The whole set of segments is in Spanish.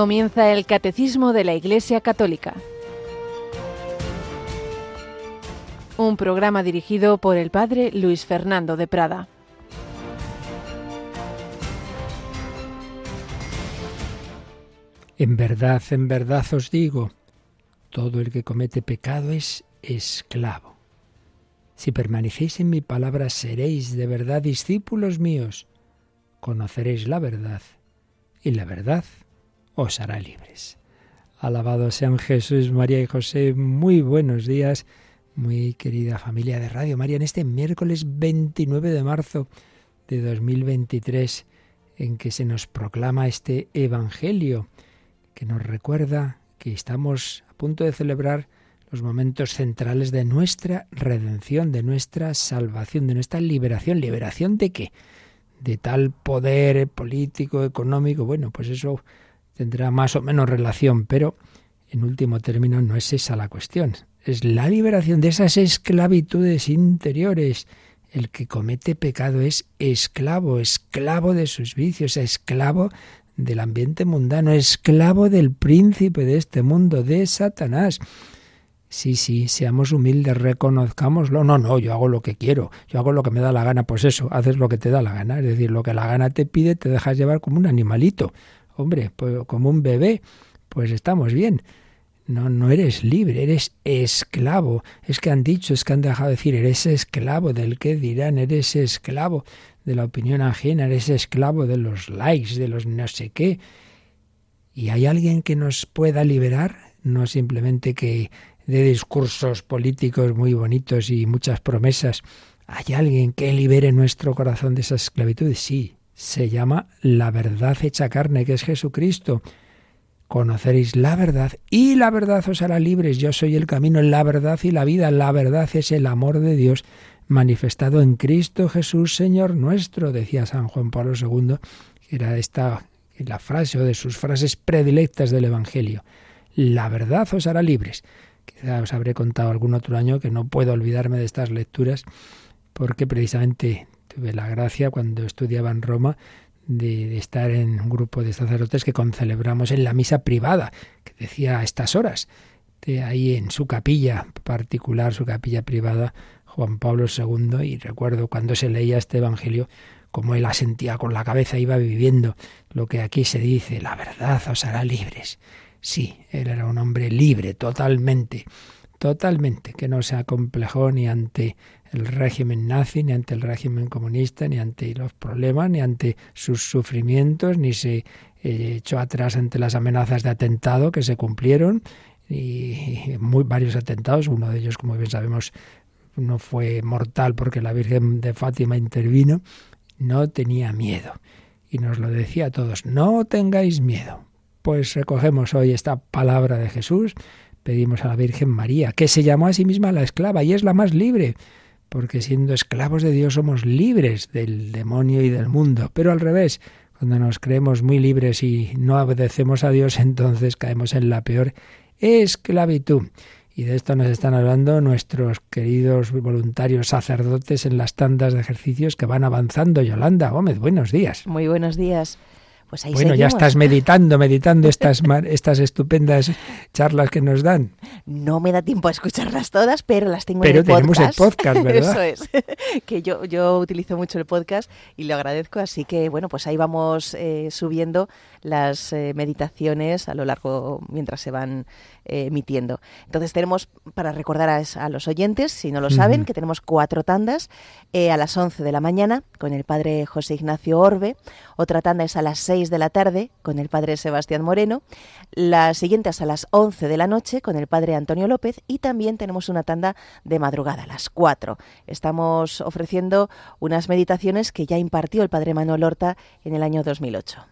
Comienza el Catecismo de la Iglesia Católica. Un programa dirigido por el Padre Luis Fernando de Prada. En verdad, en verdad os digo, todo el que comete pecado es esclavo. Si permanecéis en mi palabra, seréis de verdad discípulos míos. Conoceréis la verdad y la verdad os hará libres. Alabado sean Jesús, María y José. Muy buenos días, muy querida familia de Radio María, en este miércoles 29 de marzo de 2023, en que se nos proclama este Evangelio, que nos recuerda que estamos a punto de celebrar los momentos centrales de nuestra redención, de nuestra salvación, de nuestra liberación. ¿Liberación de qué? De tal poder político, económico. Bueno, pues eso tendrá más o menos relación, pero en último término no es esa la cuestión. Es la liberación de esas esclavitudes interiores. El que comete pecado es esclavo, esclavo de sus vicios, esclavo del ambiente mundano, esclavo del príncipe de este mundo, de Satanás. Sí, sí, seamos humildes, reconozcámoslo. No, no, yo hago lo que quiero, yo hago lo que me da la gana, pues eso, haces lo que te da la gana, es decir, lo que la gana te pide, te dejas llevar como un animalito. Hombre, pues como un bebé, pues estamos bien. No, no eres libre, eres esclavo. Es que han dicho, es que han dejado de decir, eres esclavo del que dirán, eres esclavo de la opinión ajena, eres esclavo de los likes, de los no sé qué. ¿Y hay alguien que nos pueda liberar? No simplemente que dé discursos políticos muy bonitos y muchas promesas. ¿Hay alguien que libere nuestro corazón de esa esclavitud? Sí, se llama la verdad hecha carne, que es Jesucristo. Conoceréis la verdad y la verdad os hará libres. Yo soy el camino, la verdad y la vida. La verdad es el amor de Dios manifestado en Cristo Jesús, Señor nuestro, decía San Juan Pablo II, que era esta la frase o de sus frases predilectas del Evangelio. La verdad os hará libres. Quizá os habré contado algún otro año que no puedo olvidarme de estas lecturas porque precisamente tuve la gracia cuando estudiaba en Roma de, estar en un grupo de sacerdotes que concelebramos en la misa privada, que decía a estas horas, de ahí en su capilla particular, su capilla privada, Juan Pablo II, y recuerdo cuando se leía este Evangelio, como él asentía con la cabeza, iba viviendo lo que aquí se dice, la verdad os hará libres. Sí, él era un hombre libre, totalmente, totalmente, que no se acomplejó ni ante el régimen nazi, ni ante el régimen comunista, ni ante los problemas, ni ante sus sufrimientos, ni se eh, echó atrás ante las amenazas de atentado que se cumplieron, y varios atentados, uno de ellos, como bien sabemos, no fue mortal porque la Virgen de Fátima intervino, no tenía miedo. Y nos lo decía a todos, no tengáis miedo. Pues recogemos hoy esta palabra de Jesús, pedimos a la Virgen María, que se llamó a sí misma la esclava y es la más libre, porque siendo esclavos de Dios somos libres del demonio y del mundo. Pero al revés, cuando nos creemos muy libres y no obedecemos a Dios, entonces caemos en la peor esclavitud. Y de esto nos están hablando nuestros queridos voluntarios sacerdotes en las tandas de ejercicios que van avanzando. Yolanda Gómez, buenos días. Muy buenos días. Pues bueno, ya estás meditando, meditando estas, estas estupendas charlas que nos dan. No me da tiempo a escucharlas todas, pero las tengo en el podcast. Pero tenemos el podcast, ¿verdad? Eso es, que yo, yo utilizo mucho el podcast y lo agradezco, así que bueno, pues ahí vamos eh, subiendo las eh, meditaciones a lo largo mientras se van eh, emitiendo. Entonces tenemos, para recordar a, los oyentes, si no lo saben, que tenemos cuatro tandas a las 11 de la mañana con el padre José Ignacio Orbe, otra tanda es a las 6 de la tarde con el padre Sebastián Moreno, la siguiente es a las 11 de la noche con el padre Antonio López y también tenemos una tanda de madrugada a las 4. Estamos ofreciendo unas meditaciones que ya impartió el padre Manuel Horta en el año 2008.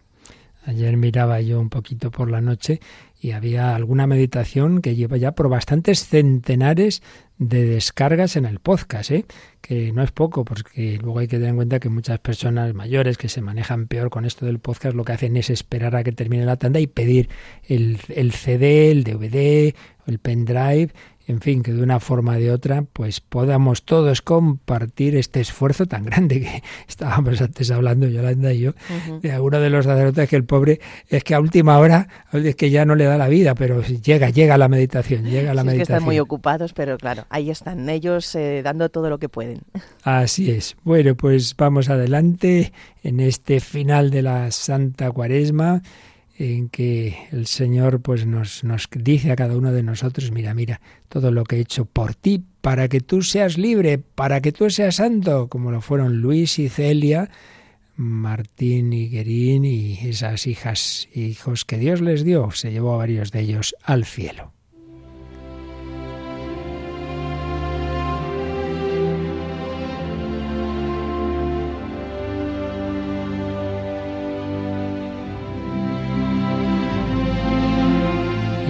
Ayer miraba yo un poquito por la noche y había alguna meditación que lleva ya por bastantes centenares de descargas en el podcast, ¿eh? que no es poco, porque luego hay que tener en cuenta que muchas personas mayores que se manejan peor con esto del podcast lo que hacen es esperar a que termine la tanda y pedir el, el CD, el DVD, el pendrive en fin, que de una forma o de otra, pues podamos todos compartir este esfuerzo tan grande que estábamos antes hablando, Yolanda y yo, de alguno de los sacerdotes que el pobre es que a última hora es que ya no le da la vida, pero llega, llega la meditación, llega la meditación. que están muy ocupados, pero claro, ahí están ellos eh, dando todo lo que pueden. Así es. Bueno, pues vamos adelante en este final de la Santa Cuaresma en que el Señor pues nos, nos dice a cada uno de nosotros, mira, mira, todo lo que he hecho por ti, para que tú seas libre, para que tú seas santo, como lo fueron Luis y Celia, Martín y Guerín y esas hijas hijos que Dios les dio, se llevó a varios de ellos al cielo.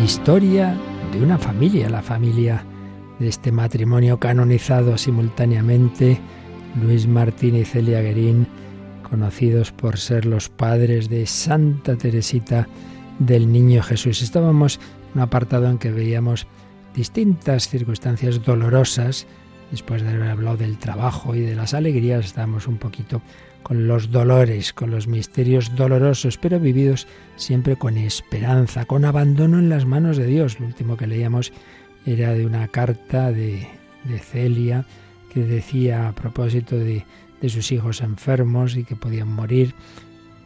Historia de una familia, la familia de este matrimonio canonizado simultáneamente, Luis Martín y Celia Guerín, conocidos por ser los padres de Santa Teresita del Niño Jesús. Estábamos en un apartado en que veíamos distintas circunstancias dolorosas, después de haber hablado del trabajo y de las alegrías, estábamos un poquito con los dolores, con los misterios dolorosos, pero vividos siempre con esperanza, con abandono en las manos de Dios. Lo último que leíamos era de una carta de, Celia que decía a propósito de sus hijos enfermos y que podían morir,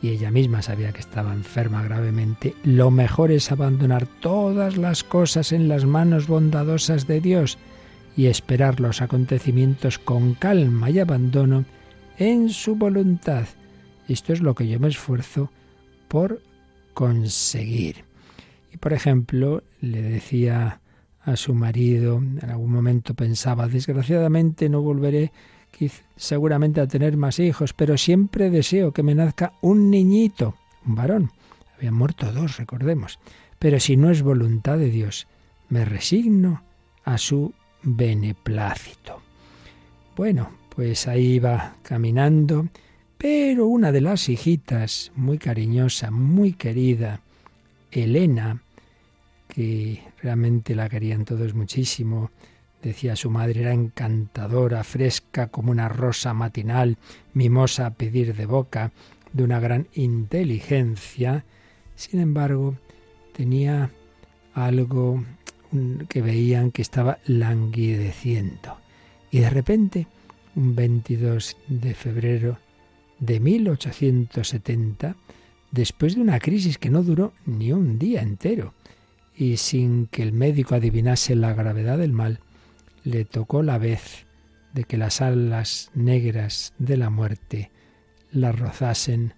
y ella misma sabía que estaba enferma gravemente, lo mejor es abandonar todas las cosas en las manos bondadosas de Dios y esperar los acontecimientos con calma y abandono en su voluntad. Esto es lo que yo me esfuerzo por conseguir. Y por ejemplo, le decía a su marido, en algún momento pensaba, desgraciadamente no volveré seguramente a tener más hijos, pero siempre deseo que me nazca un niñito, un varón. Habían muerto dos, recordemos. Pero si no es voluntad de Dios, me resigno a su beneplácito. Bueno, pues ahí iba caminando, pero una de las hijitas, muy cariñosa, muy querida, Elena, que realmente la querían todos muchísimo, decía su madre, era encantadora, fresca como una rosa matinal, mimosa a pedir de boca, de una gran inteligencia, sin embargo, tenía algo que veían que estaba languideciendo. Y de repente un 22 de febrero de 1870, después de una crisis que no duró ni un día entero, y sin que el médico adivinase la gravedad del mal, le tocó la vez de que las alas negras de la muerte la rozasen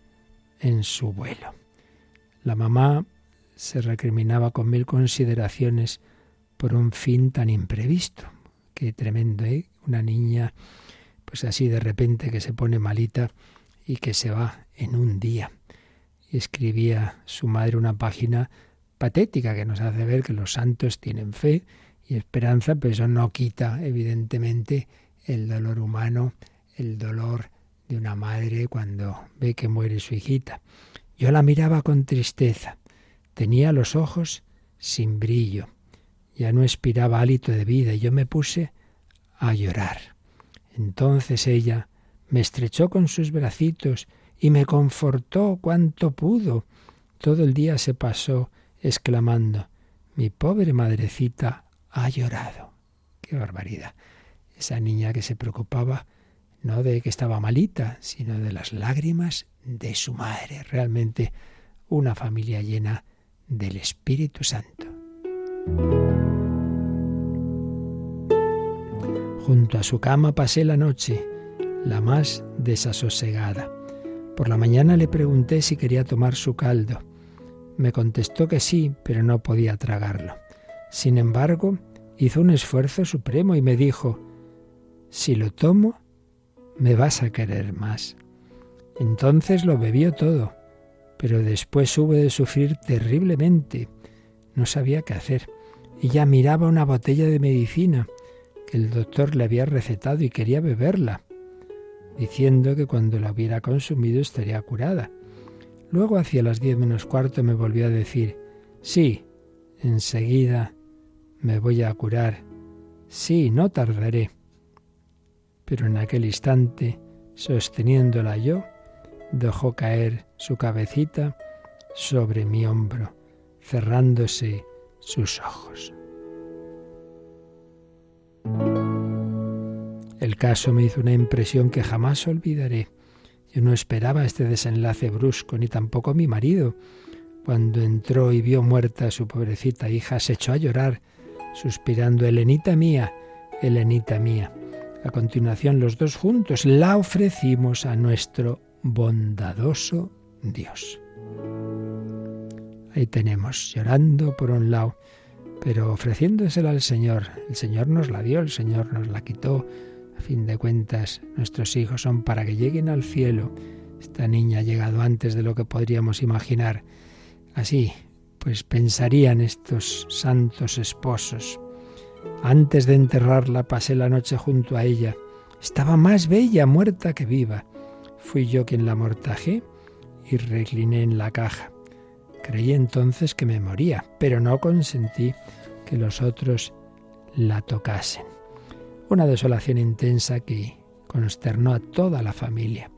en su vuelo. La mamá se recriminaba con mil consideraciones por un fin tan imprevisto. Qué tremendo, ¿eh? Una niña así de repente que se pone malita y que se va en un día. escribía su madre una página patética que nos hace ver que los santos tienen fe y esperanza, pero eso no quita, evidentemente, el dolor humano, el dolor de una madre cuando ve que muere su hijita. Yo la miraba con tristeza. Tenía los ojos sin brillo. Ya no expiraba hálito de vida y yo me puse a llorar. Entonces ella me estrechó con sus bracitos y me confortó cuanto pudo. Todo el día se pasó exclamando Mi pobre madrecita ha llorado. Qué barbaridad. Esa niña que se preocupaba no de que estaba malita, sino de las lágrimas de su madre. Realmente una familia llena del Espíritu Santo. Junto a su cama pasé la noche, la más desasosegada. Por la mañana le pregunté si quería tomar su caldo. Me contestó que sí, pero no podía tragarlo. Sin embargo, hizo un esfuerzo supremo y me dijo, si lo tomo, me vas a querer más. Entonces lo bebió todo, pero después hubo de sufrir terriblemente. No sabía qué hacer. Ella miraba una botella de medicina que el doctor le había recetado y quería beberla, diciendo que cuando la hubiera consumido estaría curada. Luego, hacia las diez menos cuarto, me volvió a decir, sí, enseguida me voy a curar Sí, no tardaré. Pero en aquel instante, sosteniéndola yo, dejó caer su cabecita sobre mi hombro, cerrándose sus ojos. El caso me hizo una impresión que jamás olvidaré. Yo no esperaba este desenlace brusco, ni tampoco mi marido. Cuando entró y vio muerta a su pobrecita hija, se echó a llorar, suspirando, Helenita mía, Helenita mía. A continuación, los dos juntos la ofrecimos a nuestro bondadoso Dios. Ahí tenemos, llorando por un lado, pero ofreciéndosela al Señor. El Señor nos la dio, el Señor nos la quitó. A fin de cuentas, nuestros hijos son para que lleguen al cielo. Esta niña ha llegado antes de lo que podríamos imaginar. Así, pues pensarían estos santos esposos. Antes de enterrarla pasé la noche junto a ella. Estaba más bella muerta que viva. Fui yo quien la amortajé y recliné en la caja. Creí entonces que me moría, pero no consentí que los otros la tocasen. Una desolación intensa que consternó a toda la familia.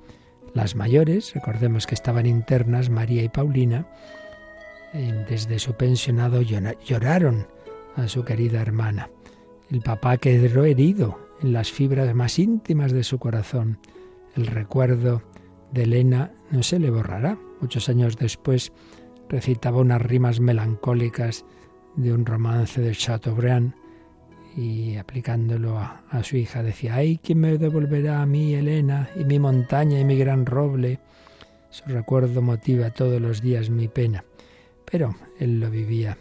Las mayores, recordemos que estaban internas, María y Paulina, desde su pensionado lloraron a su querida hermana. El papá quedó herido en las fibras más íntimas de su corazón. El recuerdo de Elena no se le borrará. Muchos años después recitaba unas rimas melancólicas de un romance de Chateaubriand y aplicándolo a, su hija decía, ay, ¿quién me devolverá a mí, Elena, y mi montaña y mi gran roble? Su recuerdo motiva todos los días mi pena. Pero él lo vivía,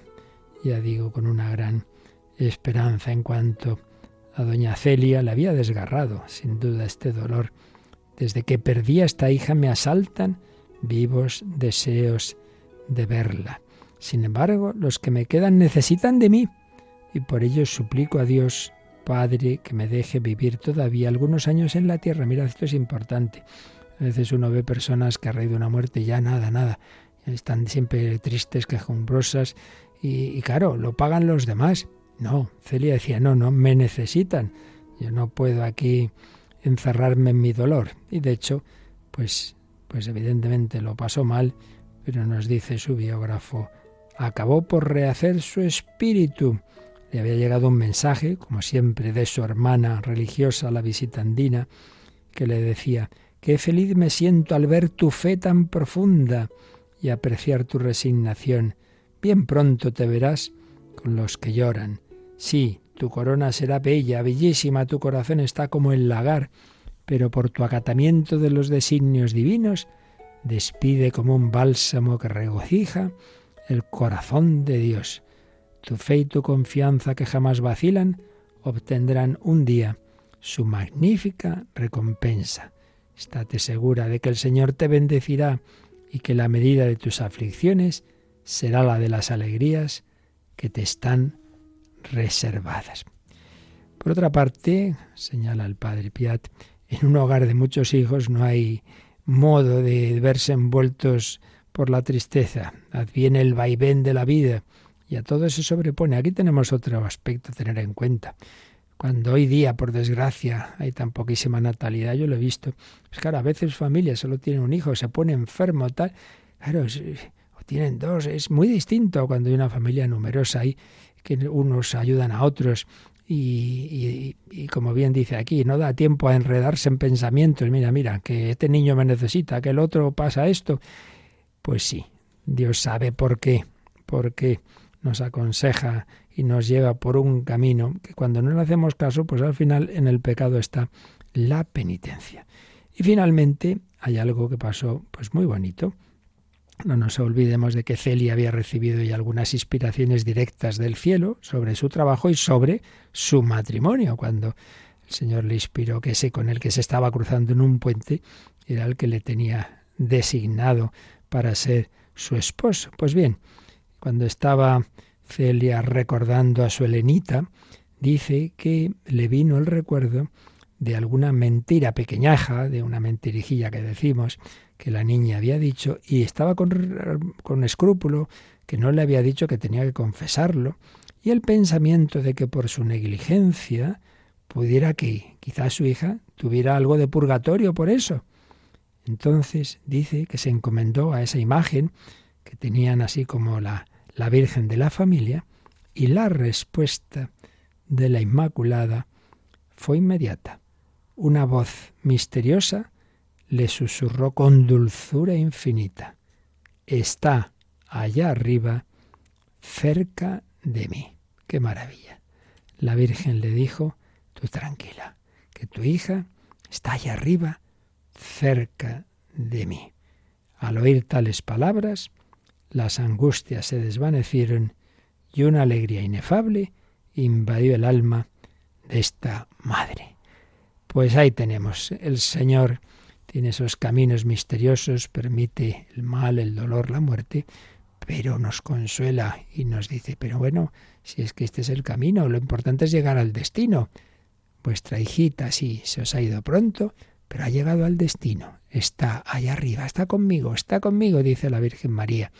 ya digo, con una gran esperanza en cuanto a doña Celia le había desgarrado, sin duda, este dolor. Desde que perdí a esta hija me asaltan vivos deseos de verla. Sin embargo, los que me quedan necesitan de mí y por ello suplico a Dios, Padre, que me deje vivir todavía algunos años en la tierra. Mira, esto es importante. A veces uno ve personas que a raíz de una muerte ya nada, nada, están siempre tristes, quejumbrosas y, y claro, lo pagan los demás. No, Celia decía, no, no, me necesitan. Yo no puedo aquí encerrarme en mi dolor. Y de hecho, pues, pues evidentemente lo pasó mal pero nos dice su biógrafo, acabó por rehacer su espíritu. Le había llegado un mensaje, como siempre, de su hermana religiosa, la visitandina, que le decía, qué feliz me siento al ver tu fe tan profunda y apreciar tu resignación. Bien pronto te verás con los que lloran. Sí, tu corona será bella, bellísima, tu corazón está como el lagar, pero por tu acatamiento de los designios divinos, despide como un bálsamo que regocija el corazón de Dios. Tu fe y tu confianza que jamás vacilan obtendrán un día su magnífica recompensa. Estate segura de que el Señor te bendecirá y que la medida de tus aflicciones será la de las alegrías que te están reservadas. Por otra parte, señala el padre Piat, en un hogar de muchos hijos no hay modo de verse envueltos por la tristeza. Adviene el vaivén de la vida y a todo se sobrepone. Aquí tenemos otro aspecto a tener en cuenta. Cuando hoy día, por desgracia, hay tan poquísima natalidad, yo lo he visto. Pues claro, a veces familias solo tienen un hijo, se pone enfermo, tal. Claro, o tienen dos, es muy distinto cuando hay una familia numerosa y que unos ayudan a otros y, como bien dice aquí, no da tiempo a enredarse en pensamientos. Mira, mira, que este niño me necesita, que el otro pasa esto. Pues sí, Dios sabe por qué, por qué nos aconseja y nos lleva por un camino que cuando no le hacemos caso, pues al final en el pecado está la penitencia. Y finalmente hay algo que pasó pues muy bonito. No nos olvidemos de que Celia había recibido ya algunas inspiraciones directas del cielo sobre su trabajo y sobre su matrimonio, cuando el Señor le inspiró que ese con el que se estaba cruzando en un puente era el que le tenía designado para ser su esposo. Pues bien, cuando estaba Celia recordando a su Helenita, dice que le vino el recuerdo de alguna mentira pequeñaja, de una mentirijilla que decimos, que la niña había dicho y estaba con, con escrúpulo, que no le había dicho que tenía que confesarlo. y el pensamiento de que por su negligencia pudiera que quizás su hija tuviera algo de purgatorio por eso. Entonces dice que se encomendó a esa imagen que tenían así como la, la Virgen de la familia y la respuesta de la Inmaculada fue inmediata. Una voz misteriosa le susurró con dulzura infinita. Está allá arriba, cerca de mí. ¡Qué maravilla! La Virgen le dijo, tú tranquila, que tu hija está allá arriba, cerca de mí. Al oír tales palabras, las angustias se desvanecieron y una alegría inefable invadió el alma de esta madre. Pues ahí tenemos, el Señor tiene esos caminos misteriosos, permite el mal, el dolor, la muerte, pero nos consuela y nos dice, pero bueno, si es que este es el camino, lo importante es llegar al destino. Vuestra hijita sí se os ha ido pronto, pero ha llegado al destino. Está allá arriba, está conmigo, está conmigo, dice la Virgen María.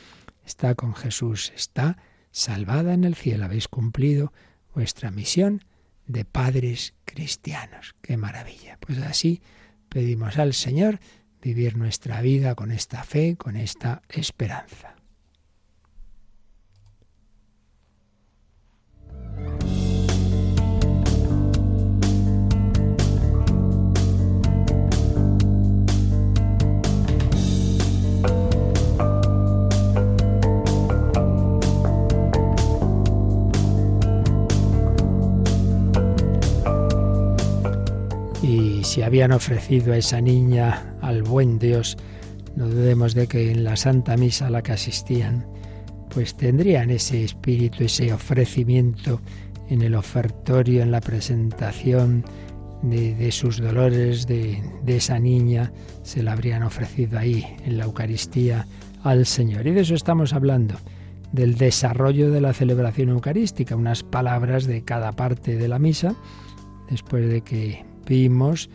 Está con Jesús, está salvada en el cielo. Habéis cumplido vuestra misión de padres cristianos. Qué maravilla. Pues así pedimos al Señor vivir nuestra vida con esta fe, con esta esperanza. Si habían ofrecido a esa niña al buen Dios, no dudemos de que en la Santa Misa a la que asistían, pues tendrían ese espíritu, ese ofrecimiento en el ofertorio, en la presentación de, sus dolores, de, de esa niña, se la habrían ofrecido ahí en la Eucaristía al Señor. Y de eso estamos hablando, del desarrollo de la celebración eucarística, unas palabras de cada parte de la misa, después de que vimos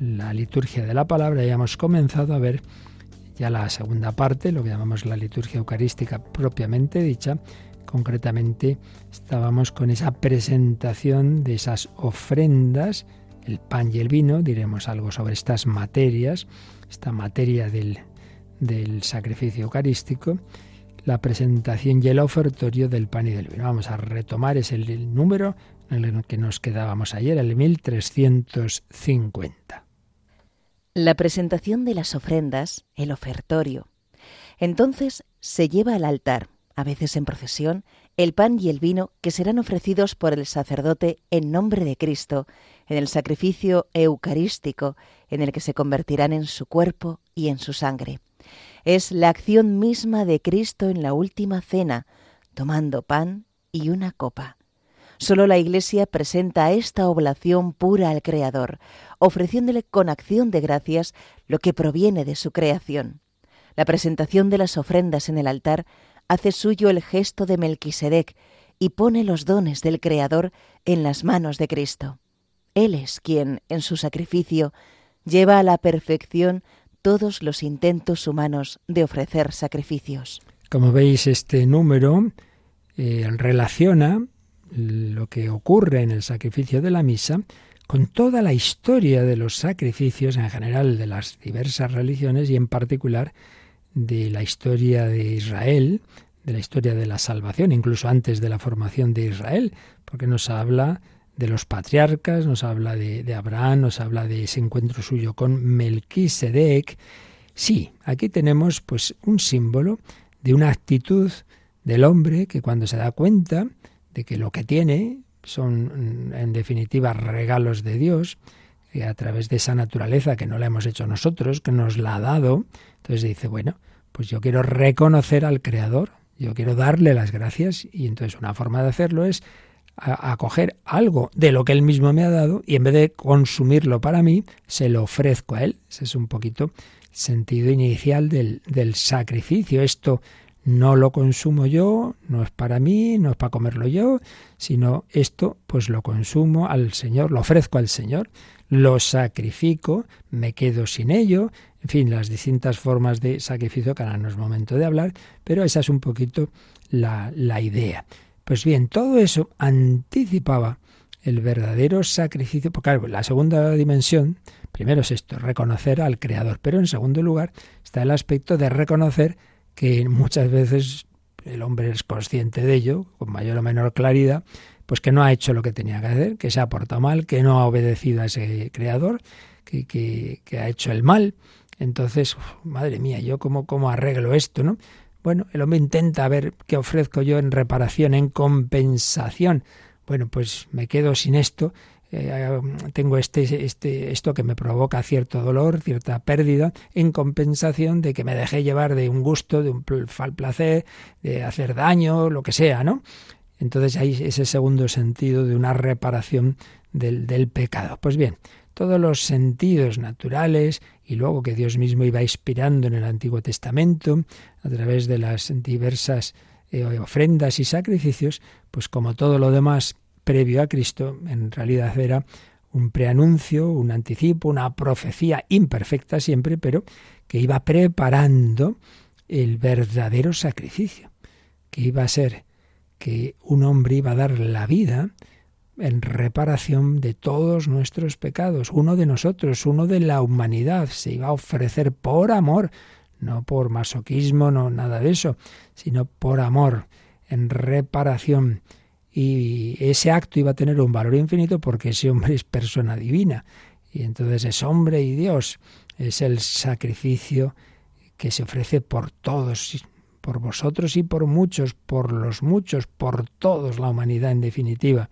la liturgia de la palabra y hemos comenzado a ver ya la segunda parte, lo que llamamos la liturgia eucarística propiamente dicha. Concretamente estábamos con esa presentación de esas ofrendas, el pan y el vino, diremos algo sobre estas materias, esta materia del, del sacrificio eucarístico, la presentación y el ofertorio del pan y del vino. Vamos a retomar, es el número en el que nos quedábamos ayer, el 1350 la presentación de las ofrendas, el ofertorio. Entonces se lleva al altar, a veces en procesión, el pan y el vino que serán ofrecidos por el sacerdote en nombre de Cristo, en el sacrificio eucarístico, en el que se convertirán en su cuerpo y en su sangre. Es la acción misma de Cristo en la última cena, tomando pan y una copa. Solo la Iglesia presenta esta oblación pura al Creador, ofreciéndole con acción de gracias lo que proviene de su creación. La presentación de las ofrendas en el altar hace suyo el gesto de Melquisedec y pone los dones del Creador en las manos de Cristo. Él es quien, en su sacrificio, lleva a la perfección todos los intentos humanos de ofrecer sacrificios. Como veis, este número eh, relaciona lo que ocurre en el sacrificio de la misa con toda la historia de los sacrificios en general de las diversas religiones y en particular de la historia de Israel, de la historia de la salvación, incluso antes de la formación de Israel, porque nos habla de los patriarcas, nos habla de, Abraham, nos habla de ese encuentro suyo con Melquisedec. Sí, aquí tenemos pues un símbolo de una actitud del hombre que cuando se da cuenta que lo que tiene son en definitiva regalos de Dios, que a través de esa naturaleza que no la hemos hecho nosotros, que nos la ha dado, entonces dice, bueno, pues yo quiero reconocer al Creador, yo quiero darle las gracias y entonces una forma de hacerlo es acoger algo de lo que él mismo me ha dado y en vez de consumirlo para mí, se lo ofrezco a él. Ese es un poquito el sentido inicial del, del sacrificio. Esto no lo consumo yo, no es para mí, no es para comerlo yo, sino esto pues lo consumo al Señor, lo ofrezco al Señor, lo sacrifico, me quedo sin ello, en fin, las distintas formas de sacrificio que ahora no es momento de hablar, pero esa es un poquito la, la idea. Pues bien, todo eso anticipaba el verdadero sacrificio, porque claro, la segunda dimensión, primero es esto, reconocer al Creador, pero en segundo lugar está el aspecto de reconocer que muchas veces el hombre es consciente de ello, con mayor o menor claridad, pues que no ha hecho lo que tenía que hacer, que se ha portado mal, que no ha obedecido a ese creador, que, que, ha hecho el mal. Entonces, madre mía, ¿yo cómo, cómo arreglo esto, no? Bueno, el hombre intenta ver qué ofrezco yo en reparación, en compensación. Bueno, pues me quedo sin esto, eh, tengo este, este, esto que me provoca cierto dolor, cierta pérdida, en compensación de que me dejé llevar de un gusto, de un placer, de hacer daño, lo que sea, ¿no? Entonces hay ese segundo sentido de una reparación del, del pecado. Pues bien, todos los sentidos naturales y luego que Dios mismo iba inspirando en el Antiguo Testamento a través de las diversas eh, ofrendas y sacrificios, pues como todo lo demás previo a Cristo, en realidad era un preanuncio, un anticipo, una profecía imperfecta siempre, pero que iba preparando el verdadero sacrificio, que iba a ser que un hombre iba a dar la vida en reparación de todos nuestros pecados, uno de nosotros, uno de la humanidad, se iba a ofrecer por amor, no por masoquismo, no nada de eso, sino por amor, en reparación y ese acto iba a tener un valor infinito porque ese hombre es persona divina. Y entonces es hombre y Dios. Es el sacrificio que se ofrece por todos, por vosotros y por muchos, por los muchos, por todos, la humanidad en definitiva.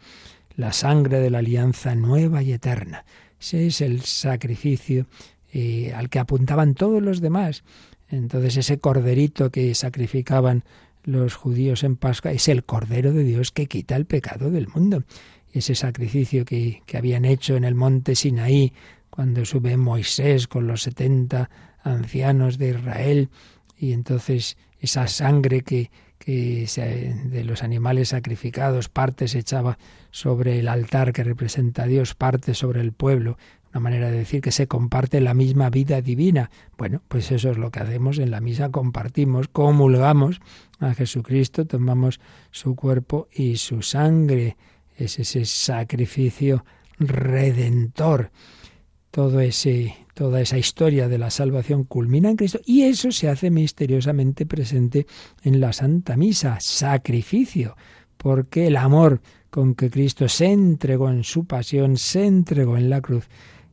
La sangre de la alianza nueva y eterna. Ese es el sacrificio eh, al que apuntaban todos los demás. Entonces ese corderito que sacrificaban los judíos en Pascua es el Cordero de Dios que quita el pecado del mundo. Ese sacrificio que, que habían hecho en el monte Sinaí, cuando sube Moisés con los setenta ancianos de Israel, y entonces esa sangre que, que de los animales sacrificados, parte se echaba sobre el altar que representa a Dios, parte sobre el pueblo, una manera de decir que se comparte la misma vida divina. Bueno, pues eso es lo que hacemos en la misa, compartimos, comulgamos a Jesucristo, tomamos su cuerpo y su sangre. Es ese sacrificio redentor. Todo ese, toda esa historia de la salvación culmina en Cristo y eso se hace misteriosamente presente en la Santa Misa, sacrificio, porque el amor con que Cristo se entregó en su pasión, se entregó en la cruz,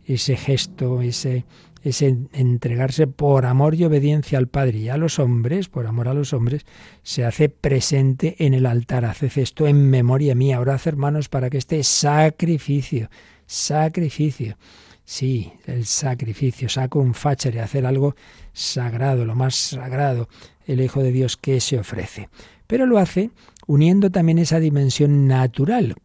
ese gesto, ese ese entregarse por amor y obediencia al Padre y a los hombres, por amor a los hombres, se hace presente en el altar. Haced esto en memoria mía. Orad, hermanos, para que este sacrificio, sacrificio, sí, el sacrificio, saco un y hacer algo sagrado, lo más sagrado, el Hijo de Dios que se ofrece. Pero lo hace uniendo también esa dimensión natural,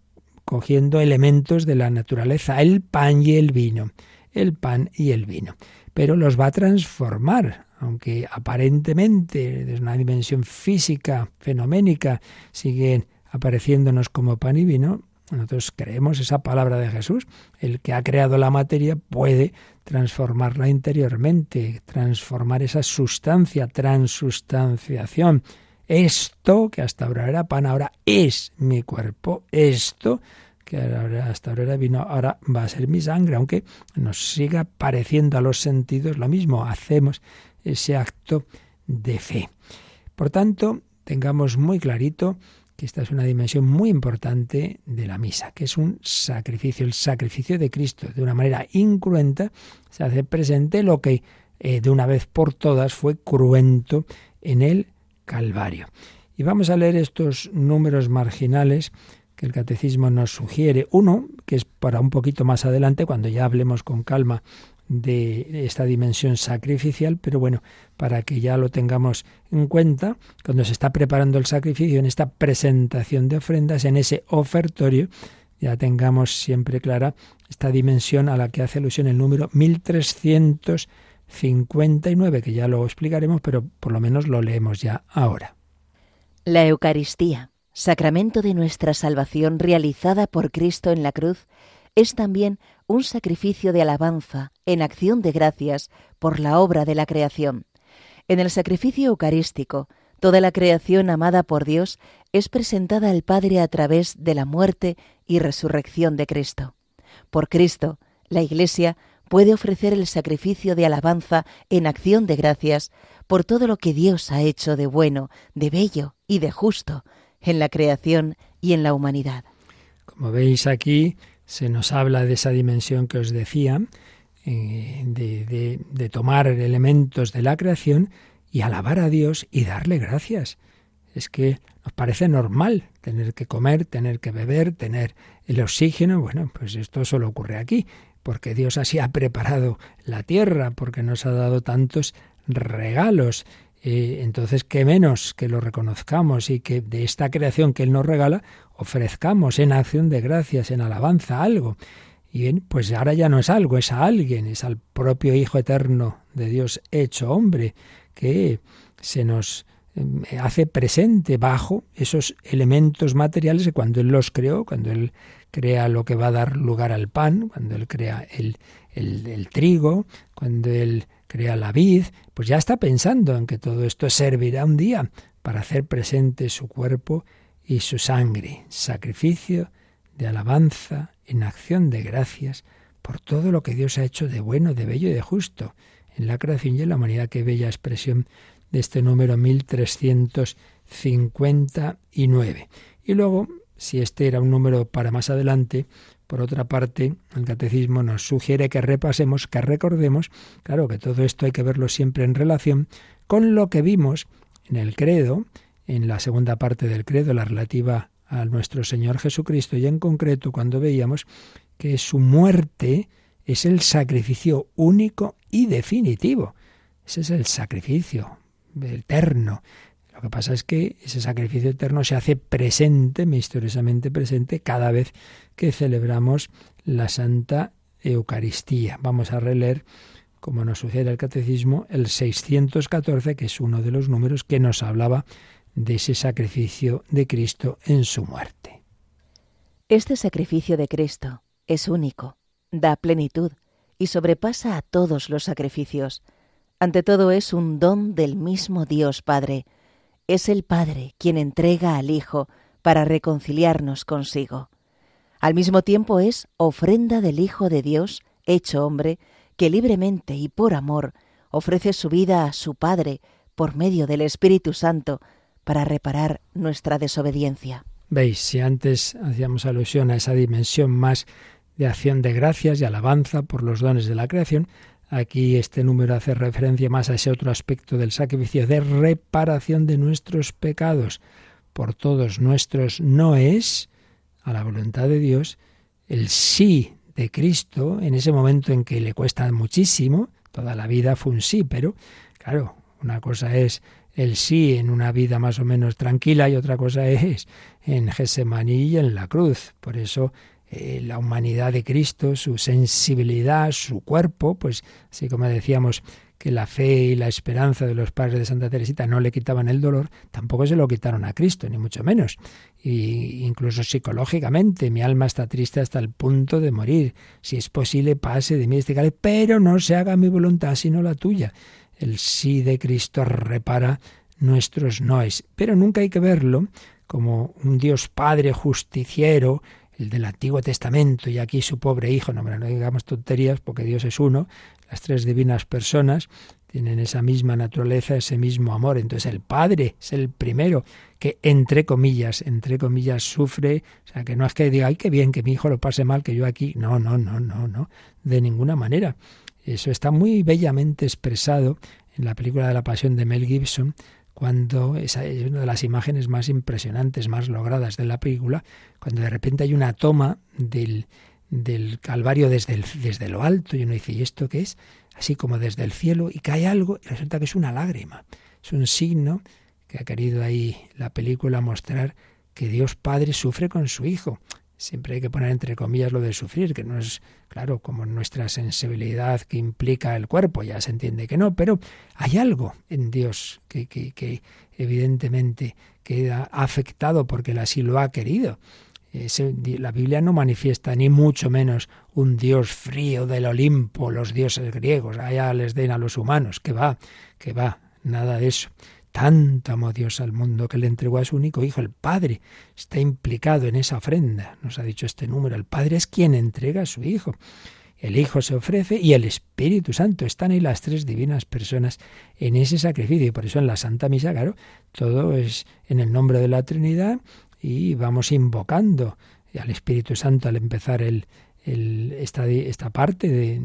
cogiendo elementos de la naturaleza, el pan y el vino el pan y el vino. Pero los va a transformar, aunque aparentemente desde una dimensión física, fenoménica, siguen apareciéndonos como pan y vino, nosotros creemos esa palabra de Jesús. El que ha creado la materia puede transformarla interiormente, transformar esa sustancia, transustanciación. Esto, que hasta ahora era pan, ahora es mi cuerpo. Esto que hasta ahora era vino, ahora va a ser mi sangre, aunque nos siga pareciendo a los sentidos lo mismo, hacemos ese acto de fe. Por tanto, tengamos muy clarito que esta es una dimensión muy importante de la misa, que es un sacrificio, el sacrificio de Cristo. De una manera incruenta se hace presente lo que eh, de una vez por todas fue cruento en el Calvario. Y vamos a leer estos números marginales que el catecismo nos sugiere. Uno, que es para un poquito más adelante, cuando ya hablemos con calma de esta dimensión sacrificial, pero bueno, para que ya lo tengamos en cuenta, cuando se está preparando el sacrificio, en esta presentación de ofrendas, en ese ofertorio, ya tengamos siempre clara esta dimensión a la que hace alusión el número 1359, que ya lo explicaremos, pero por lo menos lo leemos ya ahora. La Eucaristía sacramento de nuestra salvación realizada por Cristo en la cruz, es también un sacrificio de alabanza en acción de gracias por la obra de la creación. En el sacrificio eucarístico, Toda la creación amada por Dios es presentada al Padre a través de la muerte y resurrección de Cristo. Por Cristo, la Iglesia puede ofrecer el sacrificio de alabanza en acción de gracias por todo lo que Dios ha hecho de bueno, de bello y de justo en la creación y en la humanidad. Como veis aquí, se nos habla de esa dimensión que os decía, eh, de, de tomar elementos de la creación y alabar a Dios y darle gracias. Es que nos parece normal tener que comer, tener que beber, tener el oxígeno. Bueno, pues esto solo ocurre aquí, porque Dios así ha preparado la tierra, porque nos ha dado tantos regalos. Eh, entonces, qué menos que lo reconozcamos y que de esta creación que Él nos regala, ofrezcamos en acción de gracias, en alabanza algo. Y bien, pues ahora ya no es algo, es a alguien, es al propio Hijo Eterno de Dios hecho hombre, que se nos em, hace presente bajo esos elementos materiales que cuando Él los creó, cuando Él crea lo que va a dar lugar al pan, cuando Él crea el, el, trigo, cuando Él crea la vid, pues ya está pensando en que todo esto servirá un día para hacer presente su cuerpo y su sangre, sacrificio de alabanza en acción de gracias por todo lo que Dios ha hecho de bueno, de bello y de justo en la creación y en la humanidad. Qué bella expresión de este número 1359. Y luego, si este era un número para más adelante, por otra parte, el catecismo nos sugiere que repasemos, que recordemos, claro que todo esto hay que verlo siempre en relación con lo que vimos en el credo, en la segunda parte del credo, la relativa a nuestro Señor Jesucristo, y en concreto cuando veíamos que su muerte es el sacrificio único y definitivo. Ese es el sacrificio eterno. Lo que pasa es que ese sacrificio eterno se hace presente, misteriosamente presente, cada vez que celebramos la Santa Eucaristía. Vamos a releer, como nos sucede el Catecismo, el 614, que es uno de los números que nos hablaba de ese sacrificio de Cristo en su muerte. Este sacrificio de Cristo es único da plenitud y sobrepasa a todos los sacrificios. Ante todo es un don del mismo Dios Padre. Es el Padre quien entrega al Hijo para reconciliarnos consigo. Al mismo tiempo es ofrenda del Hijo de Dios, hecho hombre, que libremente y por amor ofrece su vida a su Padre por medio del Espíritu Santo para reparar nuestra desobediencia. Veis, si antes hacíamos alusión a esa dimensión más de acción de gracias y alabanza por los dones de la creación. Aquí este número hace referencia más a ese otro aspecto del sacrificio de reparación de nuestros pecados por todos nuestros no es a la voluntad de Dios, el sí de Cristo en ese momento en que le cuesta muchísimo, toda la vida fue un sí, pero claro, una cosa es el sí en una vida más o menos tranquila y otra cosa es en Gesemaní y en la cruz. Por eso eh, la humanidad de Cristo, su sensibilidad, su cuerpo, pues así como decíamos que la fe y la esperanza de los padres de Santa Teresita no le quitaban el dolor, tampoco se lo quitaron a Cristo, ni mucho menos. Y incluso psicológicamente, mi alma está triste hasta el punto de morir. Si es posible, pase de mí este cáliz, pero no se haga mi voluntad sino la tuya. El sí de Cristo repara nuestros noes, pero nunca hay que verlo como un Dios Padre justiciero el del Antiguo Testamento y aquí su pobre hijo, no, no digamos tonterías porque Dios es uno, las tres divinas personas tienen esa misma naturaleza, ese mismo amor. Entonces el Padre es el primero que, entre comillas, entre comillas, sufre. O sea, que no es que diga, ay, qué bien que mi hijo lo pase mal, que yo aquí. No, no, no, no, no, de ninguna manera. Eso está muy bellamente expresado en la película de la Pasión de Mel Gibson, cuando esa es una de las imágenes más impresionantes, más logradas de la película, cuando de repente hay una toma del, del Calvario desde, desde lo alto y uno dice, ¿y esto qué es? Así como desde el cielo y cae algo y resulta que es una lágrima. Es un signo que ha querido ahí la película mostrar que Dios Padre sufre con su Hijo. Siempre hay que poner entre comillas lo de sufrir, que no es, claro, como nuestra sensibilidad que implica el cuerpo, ya se entiende que no, pero hay algo en Dios que, que, que evidentemente queda afectado porque Él así lo ha querido. la Biblia no manifiesta ni mucho menos un Dios frío del Olimpo, los dioses griegos, allá les den a los humanos, que va, que va, nada de eso tanto amó Dios al mundo que le entregó a su único hijo. El Padre está implicado en esa ofrenda. Nos ha dicho este número. El Padre es quien entrega a su hijo. El Hijo se ofrece y el Espíritu Santo. Están ahí las tres divinas personas en ese sacrificio. Y por eso en la Santa Misa, claro, todo es en el nombre de la Trinidad y vamos invocando al Espíritu Santo al empezar el, esta, esta, parte de,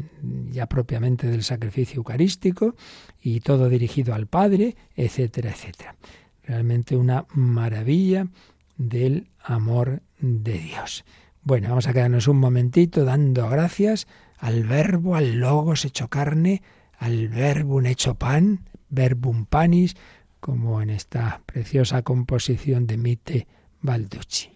ya propiamente del sacrificio eucarístico y todo dirigido al Padre, etcétera, etcétera. Realmente una maravilla del amor de Dios. Bueno, vamos a quedarnos un momentito dando gracias al verbo, al logos hecho carne, al verbo hecho pan, verbum panis, como en esta preciosa composición de Mite Balducci.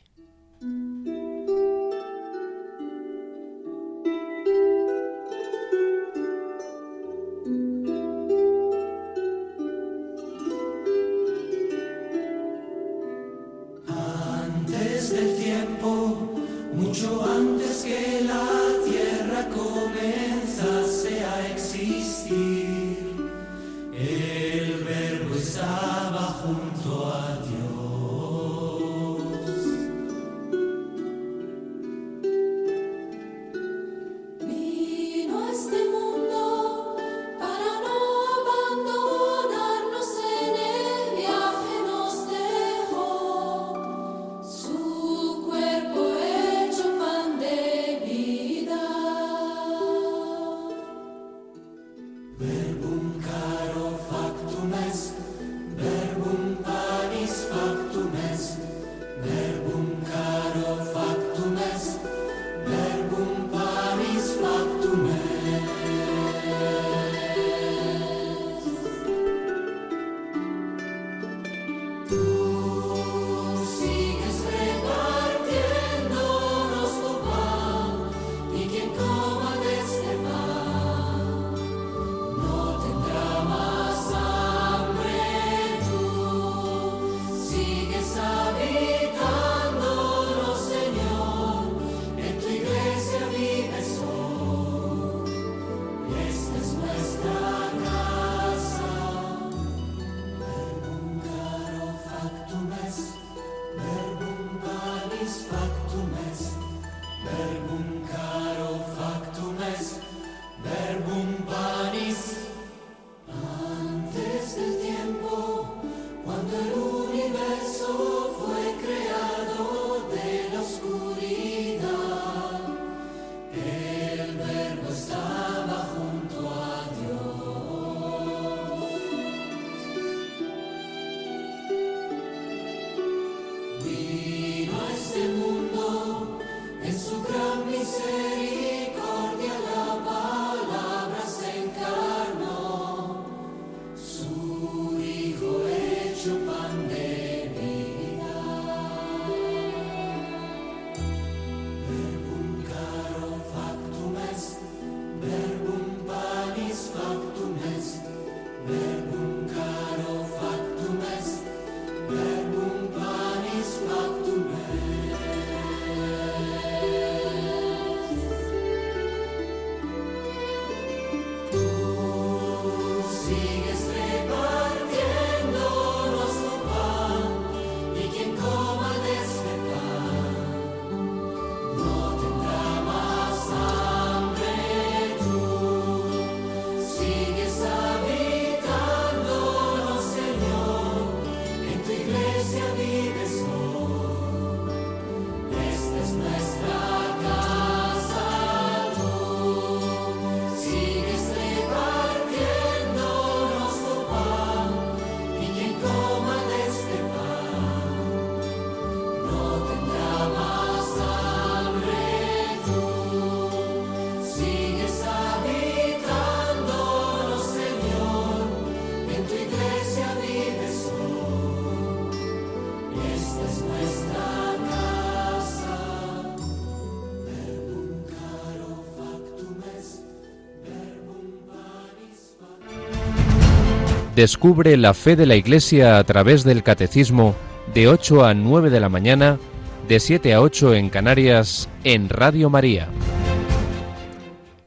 Descubre la fe de la Iglesia a través del Catecismo de 8 a 9 de la mañana, de 7 a 8 en Canarias, en Radio María.